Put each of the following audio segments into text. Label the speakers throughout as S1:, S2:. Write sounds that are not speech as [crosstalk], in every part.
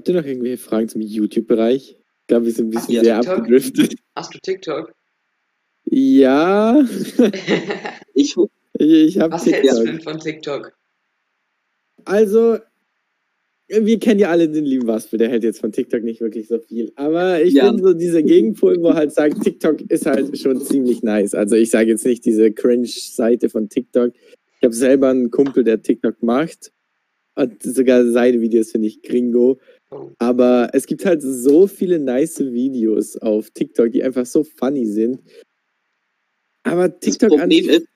S1: Habt ihr noch irgendwelche Fragen zum YouTube-Bereich? Ich glaube, wir sind ein bisschen sehr
S2: TikTok.
S1: abgedriftet.
S2: Hast du TikTok?
S1: Ja, [laughs]
S3: Ich,
S1: ich habe
S2: Was hältst du
S1: TikTok.
S2: denn von TikTok?
S1: Also, wir kennen ja alle den lieben Waspel, der hält jetzt von TikTok nicht wirklich so viel. Aber ich
S3: Ja.
S1: bin so dieser Gegenpol, wo halt sagt, TikTok ist halt schon ziemlich nice. Also ich sage jetzt nicht diese Cringe-Seite von TikTok. Ich habe selber einen Kumpel, der TikTok macht. Und sogar seine Videos finde ich gringo. Aber es gibt halt so viele nice Videos auf TikTok, die einfach so funny sind. Aber
S3: das
S1: TikTok an
S3: Problem ist,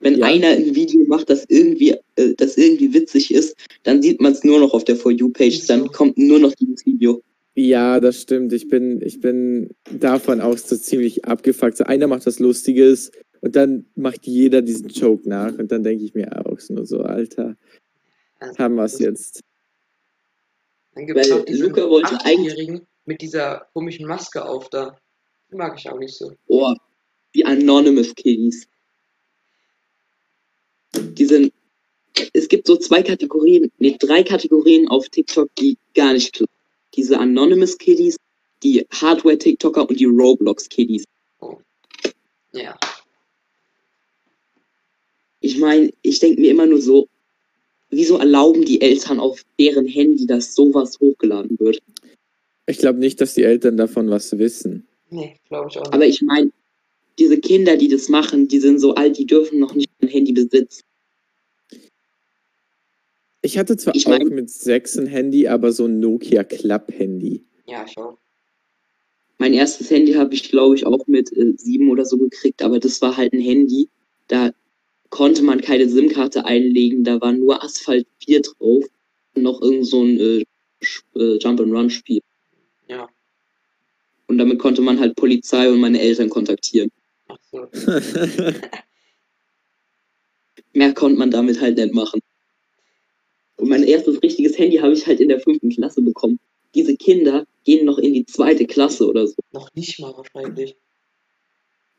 S3: wenn
S1: Ja.
S3: einer ein Video macht, das irgendwie, äh, das irgendwie witzig ist, dann sieht man es nur noch auf der For You-Page, dann kommt nur noch dieses Video.
S1: Ja, das stimmt. Ich bin, ich bin davon auch so ziemlich abgefuckt. So einer macht was Lustiges und dann macht jeder diesen Joke nach und dann denke ich mir auch nur so, Alter, haben wir es
S2: das-
S1: jetzt.
S2: Dann gibt es noch diesen
S3: Luca wollte
S2: 8-Jährigen mit dieser komischen Maske auf da. Die mag ich auch nicht so.
S3: Oh, die Anonymous Kiddies. Die sind, es gibt so zwei Kategorien, nee, drei Kategorien auf TikTok, die gar nicht klar. Diese Anonymous Kiddies, die Hardware-TikToker und die Roblox-Kiddies.
S2: Ja.
S3: Ich meine, ich denke mir immer nur so, wieso erlauben die Eltern auf deren Handy, dass sowas hochgeladen wird?
S1: Ich glaube nicht, dass die Eltern davon was wissen.
S2: Nee, glaube ich auch nicht.
S3: Aber ich meine, diese Kinder, die das machen, die sind so alt, die dürfen noch nicht ein Handy besitzen.
S1: Ich hatte zwar
S3: Ich
S1: auch
S3: mein-
S1: mit sechs ein Handy, aber so ein Nokia Club-Handy.
S2: ja, auch.
S3: Mein erstes Handy habe ich, glaube ich, auch mit äh, sieben oder so gekriegt, aber das war halt ein Handy, da konnte man keine SIM-Karte einlegen, da war nur Asphalt 4 drauf und noch irgend so ein äh, äh, Jump-and-Run-Spiel.
S2: Ja.
S3: Und damit konnte man halt Polizei und meine Eltern kontaktieren.
S2: Ach so. [laughs]
S3: Mehr konnte man damit halt nicht machen. Und mein erstes richtiges Handy habe ich halt in der fünften Klasse bekommen. Diese Kinder gehen noch in die zweite Klasse oder so.
S2: Noch nicht mal wahrscheinlich.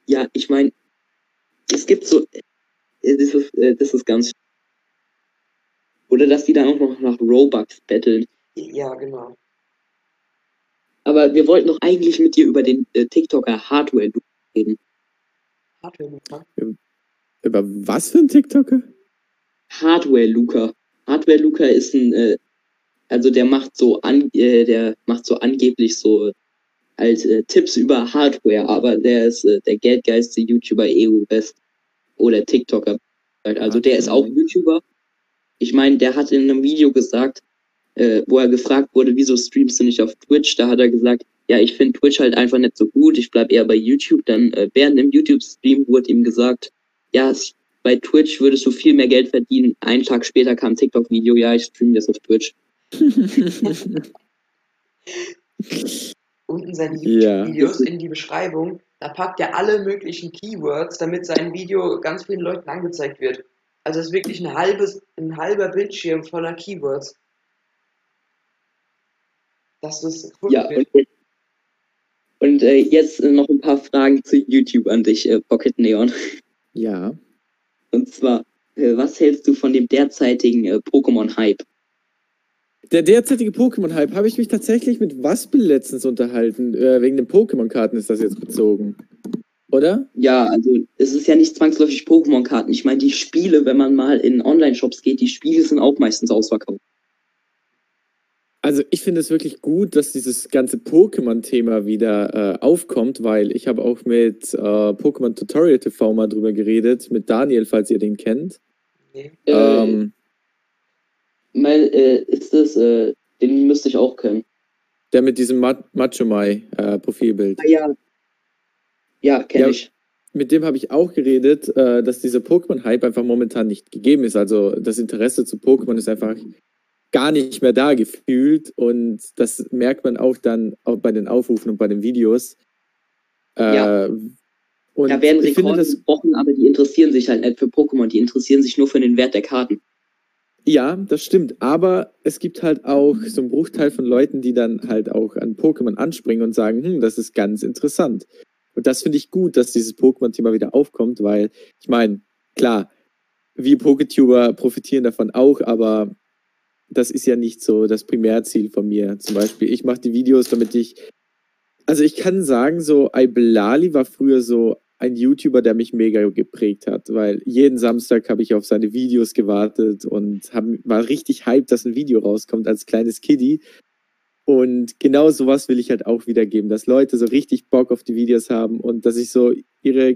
S3: Ja, ich meine, es gibt so, das ist, äh, das ist ganz. Oder dass die dann auch noch nach Robux betteln.
S2: Ja, genau.
S3: Aber wir wollten doch eigentlich mit dir über den äh, TikToker Hardware reden.
S2: Hardware, Luca.
S1: Über was für ein TikToker?
S3: Hardware Luca. Hardware Luca ist ein, äh, also der macht so an, äh, der macht so angeblich so halt äh, Tipps über Hardware, aber der ist äh, der geldgeiste YouTuber EU West oder TikToker. Also der ist auch YouTuber. Ich meine, der hat in einem Video gesagt, äh, wo er gefragt wurde, wieso streamst du nicht auf Twitch? Da hat er gesagt, ja, ich finde Twitch halt einfach nicht so gut, ich bleib eher bei YouTube. Dann äh, während im YouTube-Stream wurde ihm gesagt, ja, bei Twitch würdest du viel mehr Geld verdienen. Einen Tag später kam ein TikTok-Video, ja, ich streame jetzt auf Twitch. [laughs]
S2: Unten seine
S1: Ja.
S2: YouTube-Videos in die Beschreibung. Da packt er alle möglichen Keywords, damit sein Video ganz vielen Leuten angezeigt wird. Also es ist wirklich ein halbes, ein halber Bildschirm voller Keywords. Dass das gefunden
S3: Ja,
S2: wird.
S3: und, äh, jetzt noch ein paar Fragen zu YouTube an dich, äh, Pocket Neon.
S1: Ja.
S3: Und zwar, äh, was hältst du von dem derzeitigen äh, Pokémon-Hype?
S1: Der derzeitige Pokémon-Hype habe ich mich tatsächlich mit Waspel letztens unterhalten. Äh, wegen den Pokémon-Karten ist das jetzt bezogen. Oder?
S3: Ja, also es ist ja nicht zwangsläufig Pokémon-Karten. Ich meine, die Spiele, wenn man mal in Online-Shops geht, die Spiele sind auch meistens ausverkauft.
S1: Also ich finde es wirklich gut, dass dieses ganze Pokémon-Thema wieder äh, aufkommt, weil ich habe auch mit äh, Pokémon Tutorial TV mal drüber geredet, mit Daniel, falls ihr den kennt.
S2: Nee.
S3: Äh,
S1: Ähm,
S3: Mal, äh, ist das, äh, den müsste ich auch können.
S1: der mit diesem Ma Machomai-Profilbild.
S3: Ah ja. Ja, kenne
S1: Ja.
S3: ich.
S1: mit dem habe ich auch geredet, äh, dass dieser Pokémon-Hype einfach momentan nicht gegeben ist. Also das Interesse zu Pokémon ist einfach gar nicht mehr da gefühlt und das merkt man auch dann auch bei den Aufrufen und bei den Videos. Äh,
S3: Ja.
S1: Und
S3: Da werden Rekorde gebrochen, aber die interessieren sich halt nicht für Pokémon, die interessieren sich nur für den Wert der Karten.
S1: Ja, das stimmt. Aber es gibt halt auch so einen Bruchteil von Leuten, die dann halt auch an Pokémon anspringen und sagen, hm, das ist ganz interessant. Und das finde ich gut, dass dieses Pokémon-Thema wieder aufkommt, weil ich meine, klar, wir Poketuber profitieren davon auch, aber das ist ja nicht so das Primärziel von mir. Zum Beispiel, ich mache die Videos, damit ich. Also ich kann sagen, so Iblali war früher so ein YouTuber, der mich mega geprägt hat, weil jeden Samstag habe ich auf seine Videos gewartet und hab, war richtig hyped, dass ein Video rauskommt als kleines Kiddie. Und genau sowas will ich halt auch wiedergeben, dass Leute so richtig Bock auf die Videos haben und dass ich so ihre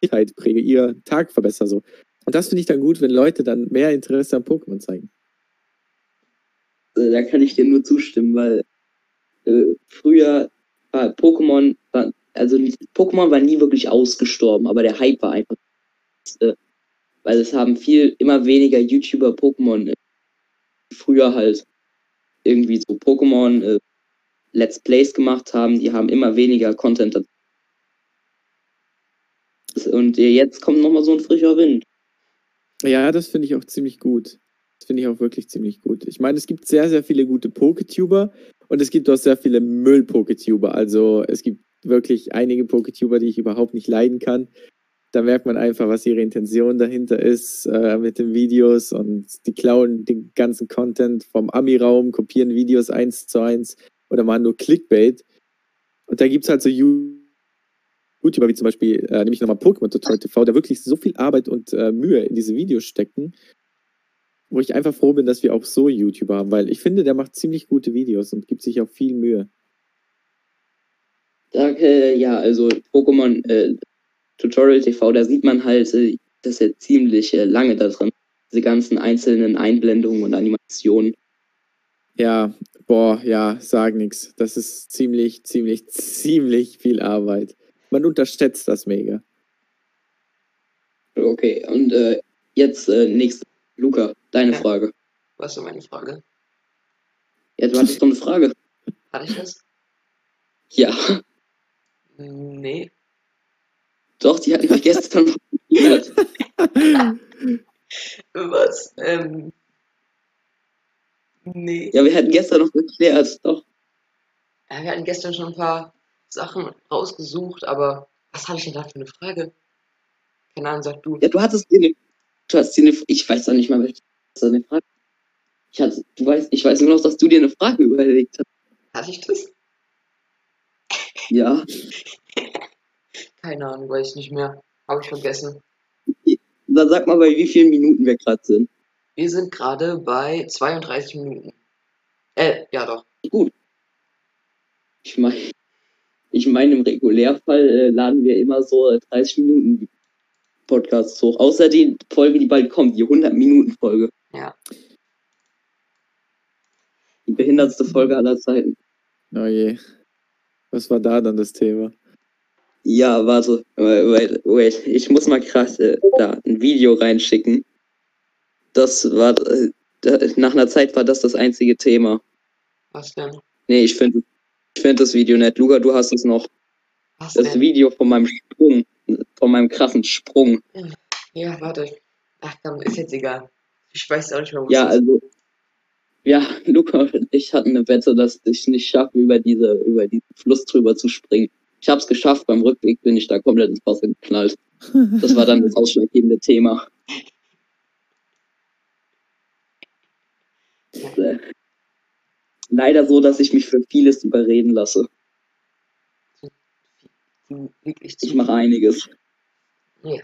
S1: Kindheit präge, ihr Tag verbessere so. Und das finde ich dann gut, wenn Leute dann mehr Interesse an Pokémon zeigen.
S3: Äh, da kann ich dir nur zustimmen, weil äh, früher war Pokémon, also Pokémon war nie wirklich ausgestorben, aber der Hype war einfach, äh, weil es haben viel, immer weniger YouTuber Pokémon äh, früher halt irgendwie so Pokémon äh, Let's Plays gemacht haben, die haben immer weniger Content dazu. Und jetzt kommt nochmal so ein frischer Wind.
S1: Ja, das finde ich auch ziemlich gut. Das finde ich auch wirklich ziemlich gut. Ich meine, es gibt sehr, sehr viele gute Poketuber und es gibt auch sehr viele Müll-Poketuber. Also es gibt wirklich einige Poketuber, die ich überhaupt nicht leiden kann. Da merkt man einfach, was ihre Intention dahinter ist äh, mit den Videos und die klauen den ganzen Content vom Ami-Raum, kopieren Videos eins zu eins oder machen nur Clickbait. Und da gibt es halt so YouTuber wie zum Beispiel, äh, nämlich nochmal Pokémon Tutorial TV, der wirklich so viel Arbeit und äh, Mühe in diese Videos stecken wo ich einfach froh bin, dass wir auch so YouTuber haben, weil ich finde, der macht ziemlich gute Videos und gibt sich auch viel Mühe.
S3: Danke, ja, also Pokémon äh, Tutorial TV, da sieht man halt, äh, dass er ziemlich äh, lange da drin diese ganzen einzelnen Einblendungen und Animationen.
S1: Ja, boah, ja, sag nix. Das ist ziemlich, ziemlich, ziemlich viel Arbeit. Man unterschätzt das mega.
S3: Okay, und äh, jetzt äh, nächste Luca, deine ja. Frage.
S2: Was ist meine Frage?
S3: Ja, du hattest doch eine Frage.
S2: Hatte ich das?
S3: Ja.
S2: Nee.
S3: Doch, die hatten wir gestern noch
S2: geklärt. [laughs] Was? Ähm. Nee.
S3: Ja, wir hatten gestern noch geklärt, doch.
S2: Ja, wir hatten gestern schon ein paar Sachen rausgesucht, aber was hatte ich denn da für eine Frage? Keine Ahnung, sag du.
S3: Ja, du hattest dir eine Du hast dir eine, ich weiß doch nicht mal, welche eine Frage. Ich hatte, du weißt, ich weiß nur noch, dass du dir eine Frage überlegt hast.
S2: Hatte ich das?
S3: Ja.
S2: Keine Ahnung, weiß ich nicht mehr. Habe ich vergessen.
S3: Dann sag mal, bei wie vielen Minuten wir gerade sind.
S2: Wir sind gerade bei 32 Minuten. Äh, ja doch.
S3: Gut. Ich meine, ich meine, im Regulärfall äh, laden wir immer so 30 Minuten Podcasts hoch. Außer die Folge, die bald kommt, die 100-Minuten-Folge.
S2: Ja.
S3: Die behindertste Folge aller Zeiten.
S1: Oh je. Was war da dann das Thema?
S3: Ja, warte. Wait, wait. Ich muss mal krass äh, da ein Video reinschicken. Das war. Äh, nach einer Zeit war das das einzige Thema.
S2: Was denn?
S3: Nee, ich finde ich find das Video nett. Luca, du hast es noch. Was das denn? Video von meinem Sprung von meinem krassen Sprung.
S2: Ja, warte. Ach komm, ist jetzt egal. Ich weiß auch nicht mehr,
S3: wo Ja, also. Ja, [laughs] Luca und ich hatten eine Wette, dass ich nicht schaffe, über diese, über diesen Fluss drüber zu springen. Ich habe es geschafft, beim Rückweg bin ich da komplett ins Wasser geknallt. [laughs] Das war dann das ausschlaggebende Thema. Äh, leider so, dass ich mich für vieles überreden lasse. Ich mache einiges.
S2: Ja.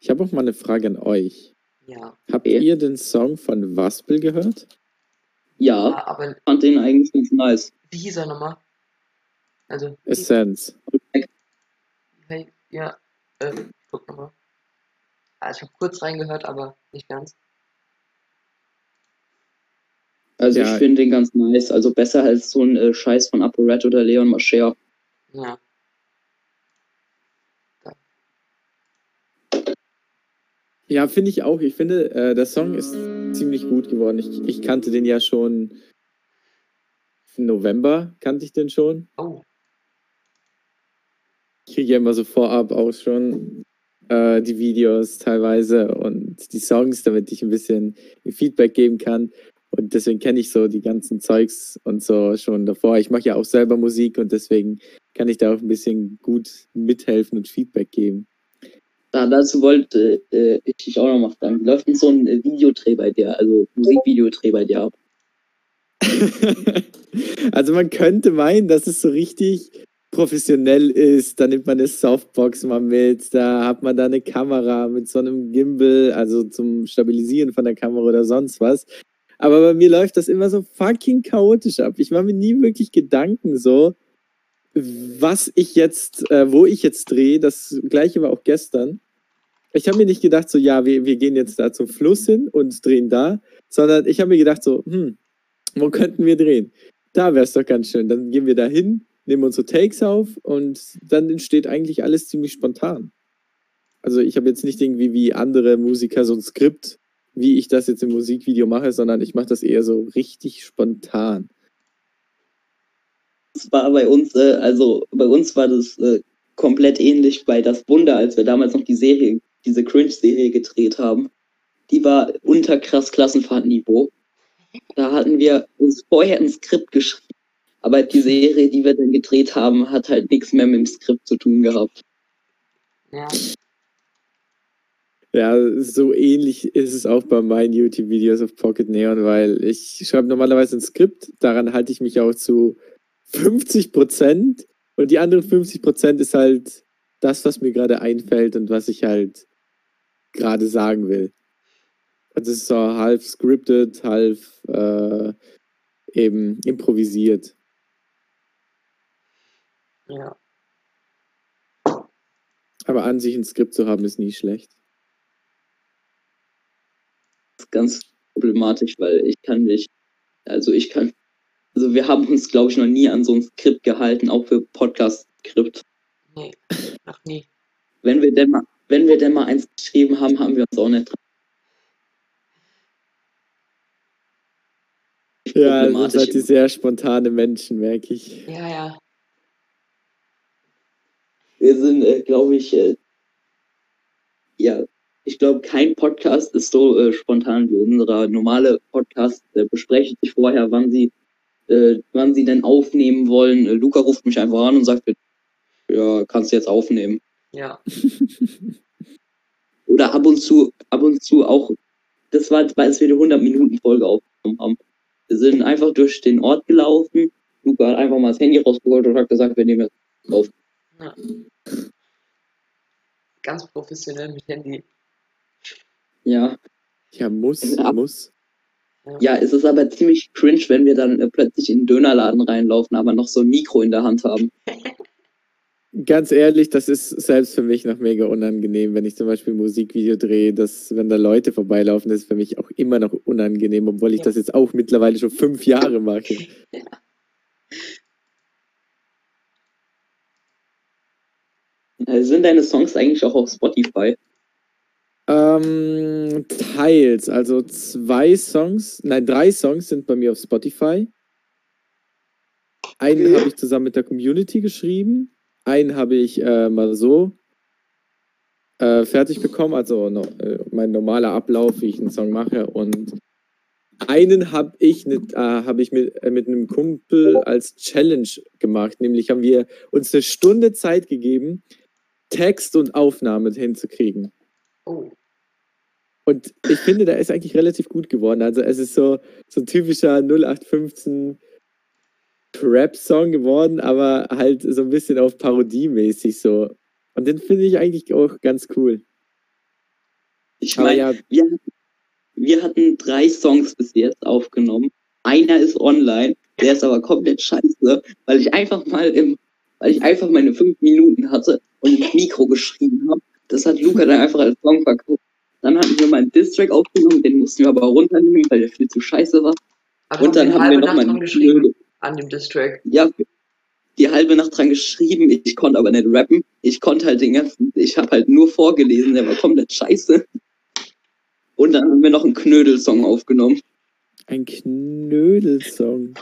S1: Ich habe auch mal eine Frage an euch.
S2: Ja.
S1: Habt okay. ihr den Song von Waspel gehört?
S3: Ja, ja aber fand den eigentlich ganz nice.
S2: Wie hieß er nochmal? Also.
S1: Essence.
S2: Hey, ja, ähm, ich guck nochmal. Also ich habe kurz reingehört, aber nicht ganz.
S3: Also ja. ich finde den ganz nice, also besser als so ein äh, Scheiß von ApoRed oder Leon Mascher.
S2: Ja.
S1: Ja, finde ich auch. Ich finde, äh, der Song ist ziemlich gut geworden. Ich, ich kannte den ja schon im November, kannte ich den schon.
S2: Oh.
S1: Ich kriege ja immer so vorab auch schon äh, die Videos teilweise und die Songs, damit ich ein bisschen Feedback geben kann. Und deswegen kenne ich so die ganzen Zeugs und so schon davor. Ich mache ja auch selber Musik und deswegen kann ich da auch ein bisschen gut mithelfen und Feedback geben.
S3: Da, dazu wollte äh, ich dich auch noch mal fragen. Läuft denn so ein äh, Videodreh bei dir, also Musikvideodreh bei dir ab? [laughs]
S1: also man könnte meinen, dass es so richtig professionell ist. Da nimmt man eine Softbox mal mit, da hat man da eine Kamera mit so einem Gimbal, also zum Stabilisieren von der Kamera oder sonst was. Aber bei mir läuft das immer so fucking chaotisch ab. Ich mache mir nie wirklich Gedanken so, was ich jetzt, äh, wo ich jetzt drehe. Das gleiche war auch gestern. Ich habe mir nicht gedacht, so, ja, wir, wir gehen jetzt da zum Fluss hin und drehen da, sondern ich habe mir gedacht, so, hm, wo könnten wir drehen? Da wäre es doch ganz schön. Dann gehen wir da hin, nehmen unsere Takes auf und dann entsteht eigentlich alles ziemlich spontan. Also ich habe jetzt nicht irgendwie wie andere Musiker so ein Skript, wie ich das jetzt im Musikvideo mache, sondern ich mache das eher so richtig spontan.
S3: Es war bei uns, äh, also bei uns war das äh, komplett ähnlich bei Das Wunder, als wir damals noch die Serie, diese Cringe-Serie gedreht haben. Die war unter krass Klassenfahrtniveau. Da hatten wir uns vorher ein Skript geschrieben aber die Serie, die wir dann gedreht haben, hat halt nichts mehr mit dem Skript zu tun gehabt.
S2: Ja.
S1: Ja, so ähnlich ist es auch bei meinen YouTube-Videos auf Pocket Neon, weil ich schreibe normalerweise ein Skript, daran halte ich mich auch zu 50 Prozent und die anderen 50 Prozent ist halt das, was mir gerade einfällt und was ich halt gerade sagen will. Also es ist so halb scripted, halb äh, eben improvisiert.
S2: Ja.
S1: Aber an sich ein Skript zu haben, ist nie schlecht.
S3: Das ist ganz problematisch, weil ich kann nicht, also ich kann, also wir haben uns, glaube ich, noch nie an so ein Skript gehalten, auch für Podcast-Skript.
S2: Nee, noch nie.
S3: Wenn wir denn mal, wenn wir denn mal eins geschrieben haben, haben wir uns auch nicht dran.
S1: Ja, das sind halt die sehr spontane Menschen, merke ich.
S2: Ja, ja.
S3: Wir sind, äh, glaube ich, äh, ja, ich glaube, kein Podcast ist so äh, spontan wie unserer normale Podcast. Äh, besprechen sich vorher, wann sie, äh, wann sie denn aufnehmen wollen. Äh, Luca ruft mich einfach an und sagt, ja, kannst du jetzt aufnehmen.
S2: Ja. [laughs]
S3: Oder ab und zu, ab und zu auch, das war, als wir die 100 Minuten Folge aufgenommen haben. Wir sind einfach durch den Ort gelaufen. Luca hat einfach mal das Handy rausgeholt und hat gesagt, wir nehmen jetzt auf.
S2: Ja. Ganz professionell mit Handy.
S3: Ja.
S1: Ja, muss,
S3: Ja.
S1: muss.
S3: Ja, es ist aber ziemlich cringe, wenn wir dann äh, plötzlich in den Dönerladen reinlaufen, aber noch so ein Mikro in der Hand haben.
S1: Ganz ehrlich, das ist selbst für mich noch mega unangenehm, wenn ich zum Beispiel ein Musikvideo drehe, dass wenn da Leute vorbeilaufen, das ist für mich auch immer noch unangenehm, obwohl ich
S2: Ja.
S1: das jetzt auch mittlerweile schon fünf Jahre mache. [laughs]
S3: Äh, Sind deine Songs eigentlich auch auf Spotify?
S1: Ähm, teils, also zwei Songs, nein, drei Songs sind bei mir auf Spotify. Einen habe ich zusammen mit der Community geschrieben, einen habe ich äh, mal so äh, fertig bekommen, also no, äh, mein normaler Ablauf, wie ich einen Song mache. Und einen habe ich, mit, äh, hab ich mit, äh, mit einem Kumpel als Challenge gemacht, nämlich haben wir uns eine Stunde Zeit gegeben, Text und Aufnahme hinzukriegen.
S2: Oh.
S1: Und ich finde, der ist eigentlich relativ gut geworden. Also es ist so, so ein typischer 0815 Rap-Song geworden, aber halt so ein bisschen auf Parodie-mäßig so. Und den finde ich eigentlich auch ganz cool.
S3: Ich meine,
S1: ja,
S3: wir, wir hatten drei Songs bis jetzt aufgenommen. Einer ist online, der ist aber komplett scheiße, weil ich einfach mal im, weil ich einfach meine fünf Minuten hatte und ins Mikro geschrieben habe. Das hat Luca dann einfach als Song verkauft. Dann hatten wir mal einen Distrack aufgenommen, den mussten wir aber runternehmen, weil der viel zu scheiße war.
S2: Aber
S3: Und dann haben wir
S2: halbe
S3: noch
S2: Nacht
S3: mal
S2: dran geschrieben an dem Distrack.
S3: ja, die halbe Nacht dran geschrieben. Ich konnte aber nicht rappen. Ich konnte halt den ganzen, ich habe halt nur vorgelesen, der war komplett scheiße. Und dann haben wir noch einen Knödelsong aufgenommen.
S1: ein Knödelsong.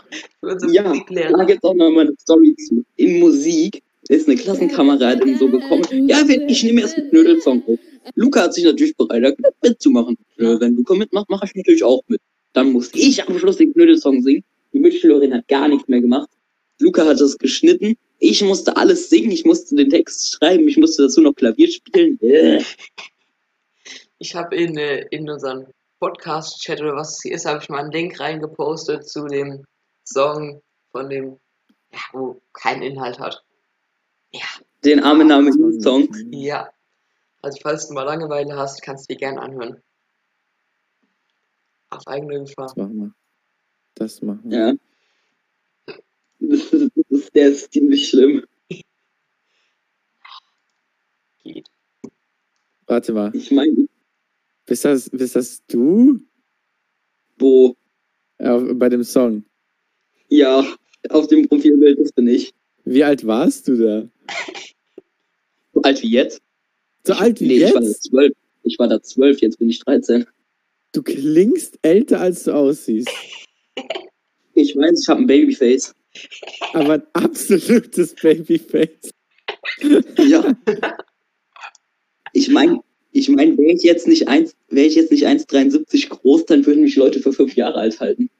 S3: Ja, da
S2: Musiklehrer.
S3: gibt's auch noch mal eine Story zu. In Musik ist eine Klassenkameradin so gekommen. Ja, ich nehme erst einen Knödelsong auf. Luca hat sich natürlich bereit erklärt, mitzumachen. Äh, wenn Luca mitmacht, mache ich natürlich auch mit. Dann muss ich am Schluss den Knödelsong singen. Die Mitschülerin hat gar nichts mehr gemacht. Luca hat das geschnitten Ich musste alles singen, ich musste den Text schreiben, ich musste dazu noch Klavier spielen.
S2: Ich habe in, äh, in unseren Podcast-Chat oder was es hier ist, habe ich mal einen Link reingepostet zu dem Song von dem, ja, wo keinen Inhalt hat. Ja,
S3: Den armen Namen Song.
S2: ja. Also falls du mal Langeweile hast, kannst du dir gerne anhören. Auf eigene Gefahr.
S1: Das machen wir. Das machen wir.
S3: Ja. Das ist, das ist, der ist ziemlich schlimm.
S2: Geht.
S1: Warte mal.
S3: Ich meine,
S1: Bist das, bist das du?
S3: wo,
S1: Äh, bei dem Song.
S3: ja, auf dem Profilbild, das bin ich.
S1: Wie alt warst du da?
S3: So alt wie jetzt?
S1: So alt wie
S3: nee, ich war da
S1: jetzt?
S3: zwölf. Ich war da zwölf, jetzt bin ich 13.
S1: Du klingst älter, als du aussiehst. [laughs]
S3: Ich weiß, ich habe ein Babyface.
S1: Aber ein absolutes [laughs] Babyface.
S3: Ja. Ich [laughs] meine, ich mein, wäre ich jetzt nicht eins, wäre ich jetzt nicht 1,73 groß, dann würden mich Leute für fünf Jahre alt halten.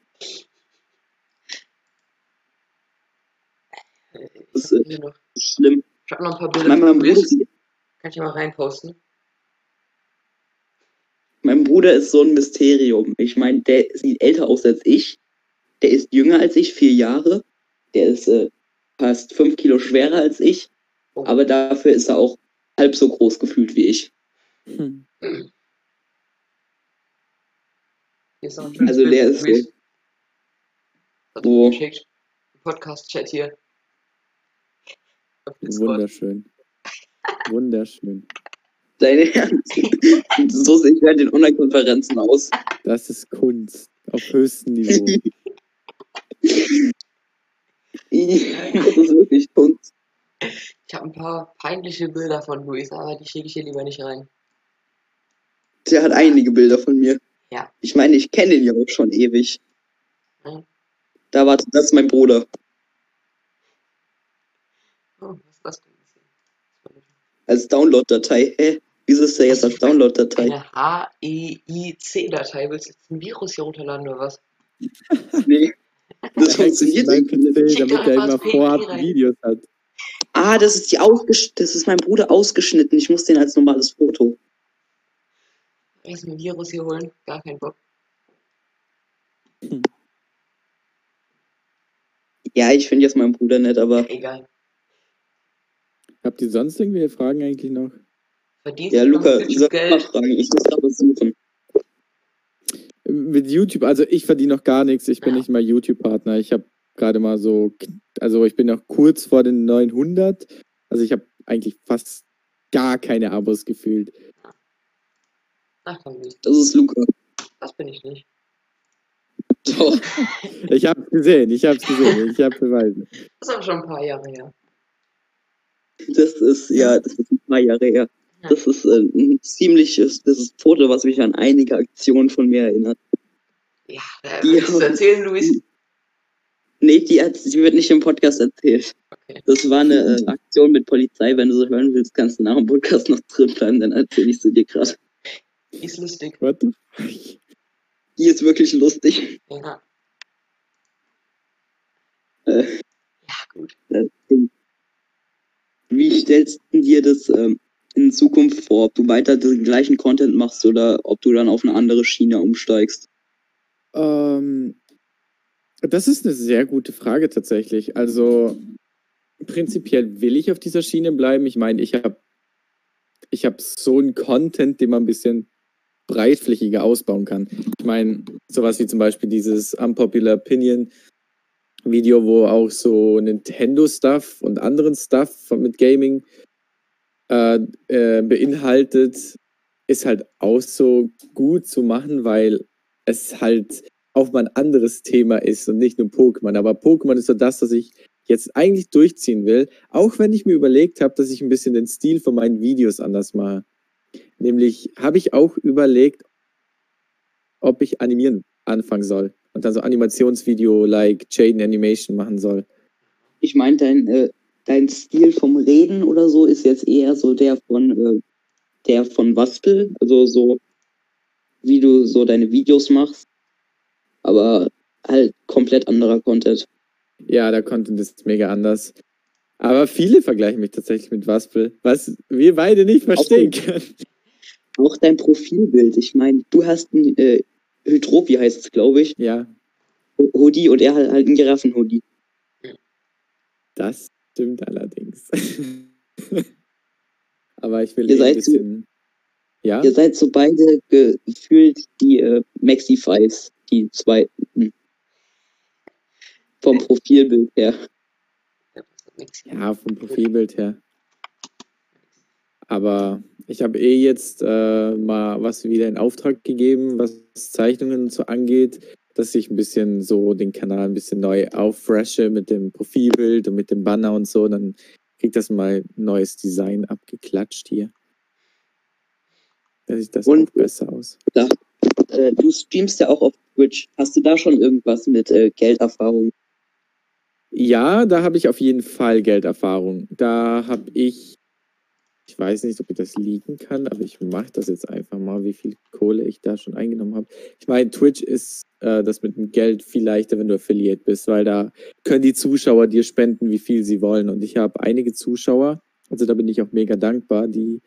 S3: Das ist äh, schlimm.
S2: Ich habe noch ein paar Bilder.
S3: mein Bruder,
S2: Kann ich mal reinposten?
S3: mein Bruder ist so ein Mysterium. Ich meine, der sieht älter aus als ich. Der ist jünger als ich, vier Jahre. Der ist äh, fast fünf Kilo schwerer als ich.
S2: Oh.
S3: Aber dafür ist er auch halb so groß gefühlt wie ich.
S1: Hm.
S2: Hier ist noch ein schönes
S3: Also
S2: Bild
S3: der ist so-.
S2: Im Podcast-Chat hier.
S1: Wunderschön. Wunderschön.
S3: Deine Ernst? [laughs] so sehe ich halt in Online-Konferenzen aus.
S1: Das ist Kunst. Auf höchstem Niveau. [laughs]
S3: das ist wirklich Kunst.
S2: Ich habe ein paar peinliche Bilder von Luis, aber die schicke ich hier lieber nicht rein.
S3: Der hat einige Bilder von mir.
S2: Ja.
S3: Ich meine, ich kenne ihn ja auch schon ewig.
S2: Mhm.
S3: Da war das ist mein Bruder.
S2: Oh, was ist das denn?
S3: Als Download-Datei. Hä? Wieso ist der jetzt als Download-Datei?
S2: Eine HEIC-Datei. Willst du jetzt ein Virus hier runterladen oder was? [laughs]
S3: Nee. Das funktioniert irgendwie nicht.
S1: Damit er immer vorab Videos hat.
S3: Ah, das ist die ausgesch das ist mein Bruder ausgeschnitten. Ich muss den als normales Foto.
S2: Erst ein Virus hier holen. Gar kein Bock.
S3: Ja, ich finde jetzt meinen Bruder nett, aber
S2: Egal.
S1: Habt ihr sonst irgendwelche Fragen eigentlich noch?
S2: Verdienst
S3: ja, Luca, ich soll
S2: Geld?
S3: fragen. Ich muss da was suchen.
S1: Mit YouTube, also ich verdiene noch gar nichts. Ich bin
S2: Ja.
S1: nicht mal YouTube-Partner. Ich habe gerade mal so, also ich bin noch kurz vor den 900. Also ich habe eigentlich fast gar keine Abos gefühlt.
S2: Ach.
S3: Das ist Luca.
S2: Das bin ich nicht.
S3: Doch. [laughs]
S1: Ich habe es gesehen, ich habe es gesehen, ich habe Beweise.
S2: Das ist aber schon ein paar Jahre her.
S3: Das ist, ja, das ist ein paar Jahre her.
S2: Ja.
S3: Das ist äh, ein ziemliches, das ist ein Foto, was mich an einige Aktionen von mir erinnert.
S2: Ja, äh,
S3: Die
S2: willst du
S3: haben-
S2: erzählen, Luis?
S3: Nee, die, die wird nicht im Podcast erzählt.
S2: Okay.
S3: Das war eine äh, Aktion mit Polizei. Wenn du so hören willst, kannst du nach dem Podcast noch drin bleiben, dann erzähle ich sie dir gerade.
S2: Die ist lustig.
S1: What the fuck?
S3: Die ist wirklich lustig.
S2: Ja.
S3: Äh.
S2: Ja, gut.
S3: Wie stellst du dir das ähm, in Zukunft vor? Ob du weiter den gleichen Content machst oder ob du dann auf eine andere Schiene umsteigst?
S1: Ähm, das ist eine sehr gute Frage tatsächlich. Also prinzipiell will ich auf dieser Schiene bleiben. Ich meine, ich habe ich hab so einen Content, den man ein bisschen breitflächiger ausbauen kann. Ich meine, sowas wie zum Beispiel dieses Unpopular Opinion Video, wo auch so Nintendo-Stuff und anderen Stuff mit Gaming äh, äh, beinhaltet, ist halt auch so gut zu machen, weil es halt auch mal ein anderes Thema ist und nicht nur Pokémon. Aber Pokémon ist so das, was ich jetzt eigentlich durchziehen will, auch wenn ich mir überlegt habe, dass ich ein bisschen den Stil von meinen Videos anders mache. Nämlich habe ich auch überlegt, ob ich animieren anfangen soll und dann so Animationsvideo like Jaden Animation machen soll.
S3: Ich meine, dein, äh, dein Stil vom Reden oder so ist jetzt eher so der von äh, der von Waspel, also so wie du so deine Videos machst, aber halt komplett anderer Content.
S1: Ja, der Content ist mega anders. Aber viele vergleichen mich tatsächlich mit Waspel, was wir beide nicht verstehen
S3: Auch-
S1: können.
S3: Auch dein Profilbild. Ich meine, du hast ein äh, Hydropie heißt es, glaube ich,
S1: Ja,
S3: Hoodie und er hat halt einen Giraffen-Hoodie.
S1: das stimmt allerdings. [laughs] Aber ich will
S3: Ihr
S1: eh ein
S3: seid so-
S1: bisschen. Ja?
S3: Ihr seid so beide gefühlt die äh, Maxifies, die zweiten. Vom Profilbild her.
S2: Ja,
S1: vom Profilbild her. Aber ich habe eh jetzt äh, mal was wieder in Auftrag gegeben, was Zeichnungen so angeht, dass ich ein bisschen so den Kanal ein bisschen neu auffreshe mit dem Profilbild und mit dem Banner und so. Dann kriegt das mal ein neues Design abgeklatscht hier. Da sieht das
S3: Und-
S1: auch besser aus.
S3: Äh, du streamst ja auch auf Twitch. Hast du da schon irgendwas mit äh, Gelderfahrung?
S1: Ja, da habe ich auf jeden Fall Gelderfahrung. Da habe ich, ich weiß nicht, ob ich das liegen kann, aber ich mache das jetzt einfach mal, wie viel Kohle ich da schon eingenommen habe. Ich meine, Twitch ist äh, das mit dem Geld viel leichter, wenn du Affiliate bist, weil da können die Zuschauer dir spenden, wie viel sie wollen. Und ich habe einige Zuschauer, also da bin ich auch mega dankbar, die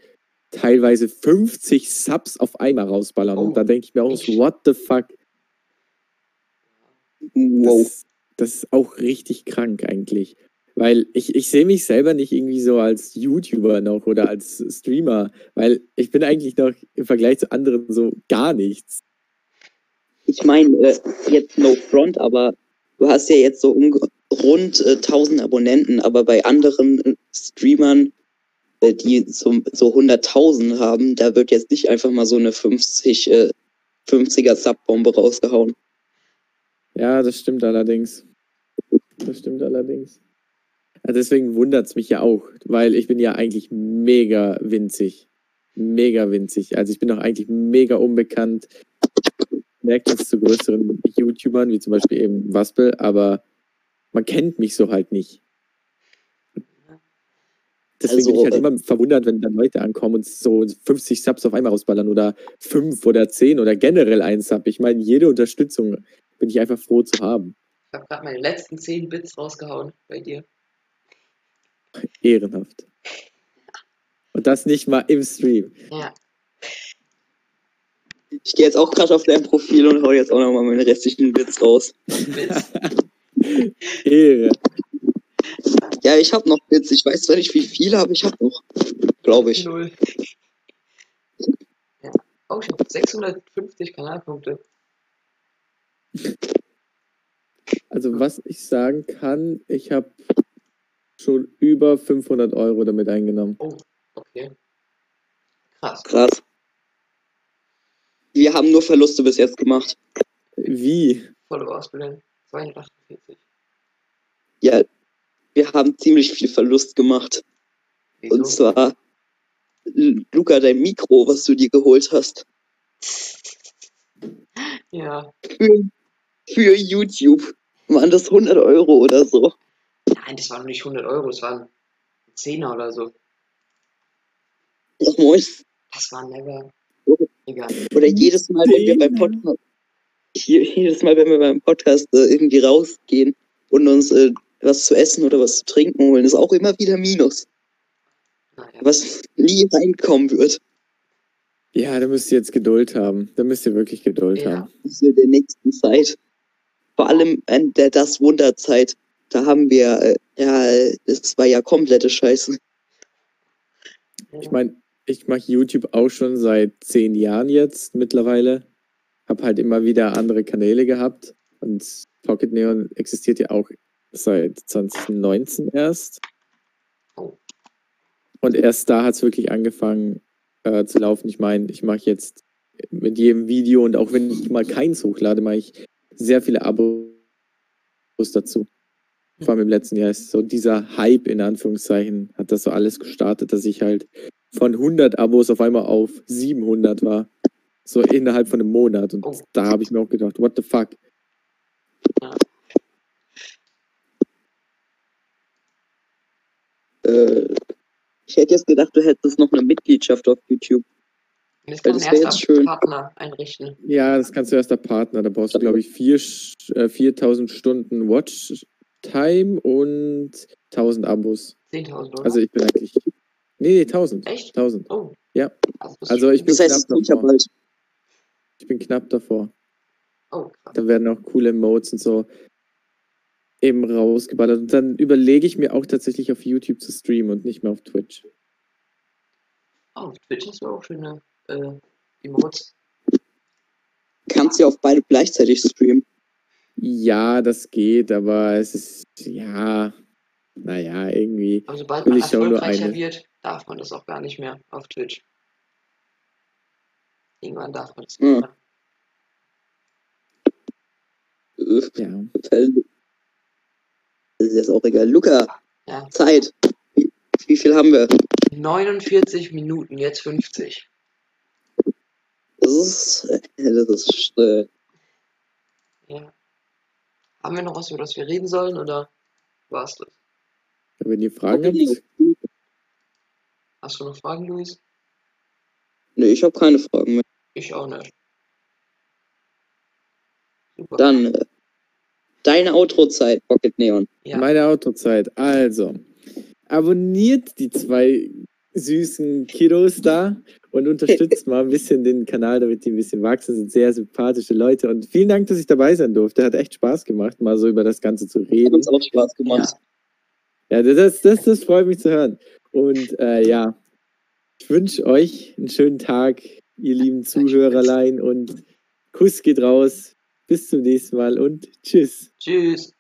S1: teilweise 50 Subs auf einmal rausballern.
S2: Oh,
S1: Und da denke ich mir auch so, what the fuck?
S3: Wow.
S1: Das, das ist auch richtig krank eigentlich. Weil ich, ich sehe mich selber nicht irgendwie so als YouTuber noch oder als Streamer, weil ich bin eigentlich noch im Vergleich zu anderen so gar nichts.
S3: Ich meine, äh, jetzt no front, aber du hast ja jetzt so um, rund äh, 1000 Abonnenten, aber bei anderen äh, Streamern, äh, die so, so 100.000 haben, da wird jetzt nicht einfach mal so eine 50, äh, 50er Subbombe rausgehauen.
S1: Ja, das stimmt allerdings. Das stimmt allerdings. Ja, deswegen wundert es mich ja auch, weil ich bin ja eigentlich mega winzig. Mega winzig. Also ich bin auch eigentlich mega unbekannt. Merkt jetzt zu größeren YouTubern, wie zum Beispiel eben Waspel, aber man kennt mich so halt nicht. Deswegen
S3: Also,
S1: bin ich halt immer verwundert, wenn dann Leute ankommen und so 50 Subs auf einmal rausballern oder 5 oder 10 oder generell ein Sub. Ich meine, jede Unterstützung bin ich einfach froh zu haben.
S2: Ich habe gerade meine letzten 10 Bits rausgehauen bei dir.
S1: Ehrenhaft. Und das nicht mal im Stream.
S2: Ja,
S3: Ich gehe jetzt auch gerade auf dein Profil und hau jetzt auch nochmal meine restlichen Bits raus.
S2: Bits. [laughs]
S1: Ehre.
S3: Ja, ich habe noch Bits. Ich weiß zwar nicht, wie viele, aber ich habe noch. Glaube ich.
S2: Null. Ja. Oh, ich habe 650 Kanalpunkte.
S1: Also was ich sagen kann, ich habe schon über 500 Euro damit eingenommen.
S2: Okay. Krass.
S3: Krass. Wir haben nur Verluste bis jetzt gemacht.
S1: Wie?
S2: Volle Ausbildung. 248.
S3: Ja, wir haben ziemlich viel Verlust gemacht. Und
S2: Wieso?
S3: zwar, L- Luca, dein Mikro, was du dir geholt hast,
S2: Ja.
S3: für, für YouTube, waren das 100 Euro oder so.
S2: Nein, das waren nicht 100 Euro, das waren 10er oder so.
S3: Ach, moin.
S2: Das war never. Egal.
S3: Oder jedes Mal, wenn wir beim Podcast, je- jedes Mal, wenn wir beim Podcast äh, irgendwie rausgehen und uns äh, was zu essen oder was zu trinken holen, ist auch immer wieder Minus,
S2: Naja.
S3: was nie reinkommen wird.
S1: Ja, da müsst ihr jetzt Geduld haben. Da müsst ihr wirklich Geduld
S2: Ja.
S1: haben.
S3: Das wird der nächsten Zeit. Vor allem in der Das Wunderzeit. Da haben wir, äh, ja, das war ja komplette Scheiße.
S1: Ich meine, ich mache YouTube auch schon seit zehn Jahren jetzt mittlerweile. Hab halt immer wieder andere Kanäle gehabt. Und Pocket Neon existiert ja auch seit 2019 erst. Und erst da hat es wirklich angefangen äh, zu laufen. Ich meine, ich mache jetzt mit jedem Video und auch wenn ich mal keins hochlade, mache ich sehr viele Abos dazu. Vor allem im letzten Jahr ist so dieser Hype in Anführungszeichen, hat das so alles gestartet, dass ich halt von 100 Abos auf einmal auf 700 war. So innerhalb von einem Monat. Und
S2: Oh.
S1: da habe ich mir auch gedacht, what the fuck?
S3: Äh, ich hätte jetzt gedacht, du hättest noch eine Mitgliedschaft auf YouTube.
S2: Man
S3: wär
S2: erst
S3: jetzt
S2: einen
S3: schön.
S2: Partner einrichten.
S1: Ja, das kannst du erst der Partner. Da brauchst du, glaube ich, vier, Sch- äh, 4000 Stunden Watchtime und 1000 Abos.
S2: 10.000, oder?
S1: Also ich bin eigentlich. Nee, nee, 1000.
S2: Echt?
S1: 1000.
S2: oh.
S1: Ja.
S2: Also,
S1: Also ich bin
S3: Das heißt,
S1: knapp davor.
S3: bald.
S1: Ich bin knapp davor.
S2: Oh, krass.
S1: Da werden auch coole Modes und so eben rausgeballert. Und dann überlege ich mir auch tatsächlich auf YouTube zu streamen und nicht mehr auf Twitch.
S2: Oh, auf Twitch hast du auch schöne äh, Emotes.
S3: Kannst ja auf beide gleichzeitig streamen.
S1: Ja, das geht, aber es ist, ja, naja, irgendwie.
S2: Aber sobald man
S1: ich schon nur
S2: erfolgreicher wird, darf man das auch gar nicht mehr auf Twitch. Irgendwann darf man das
S3: Hm.
S2: nicht mehr.
S3: Äh,
S1: Ja.
S3: Das ist jetzt auch egal. Luca,
S2: Ja.
S3: Zeit. Wie, wie viel haben wir?
S2: 49 Minuten, jetzt 50.
S3: Das ist, äh, das ist äh,
S2: Ja. Haben wir noch was, über das wir reden sollen, oder war's das?
S1: Wenn ihr Fragen
S3: Okay.
S1: habt,
S2: Hast du noch Fragen, Luis?
S3: Nee, ich habe keine Fragen mehr.
S2: Ich auch nicht. Super.
S3: Dann äh, deine Outro-Zeit, Pocket Neon.
S2: Ja.
S1: meine Autozeit. Also, abonniert die zwei süßen Kiddos da und unterstützt mal ein bisschen den Kanal, damit die ein bisschen wachsen. Das sind sehr sympathische Leute. Und vielen Dank, dass ich dabei sein durfte. Hat echt Spaß gemacht, mal so über das Ganze zu
S3: Hat
S1: reden.
S3: uns auch Spaß gemacht.
S1: Ja, das, das, das freut mich zu hören. Und äh, ja, ich wünsche euch einen schönen Tag, ihr lieben Zuhörerlein. Und Kuss geht raus. Bis zum nächsten Mal und tschüss.
S2: Tschüss.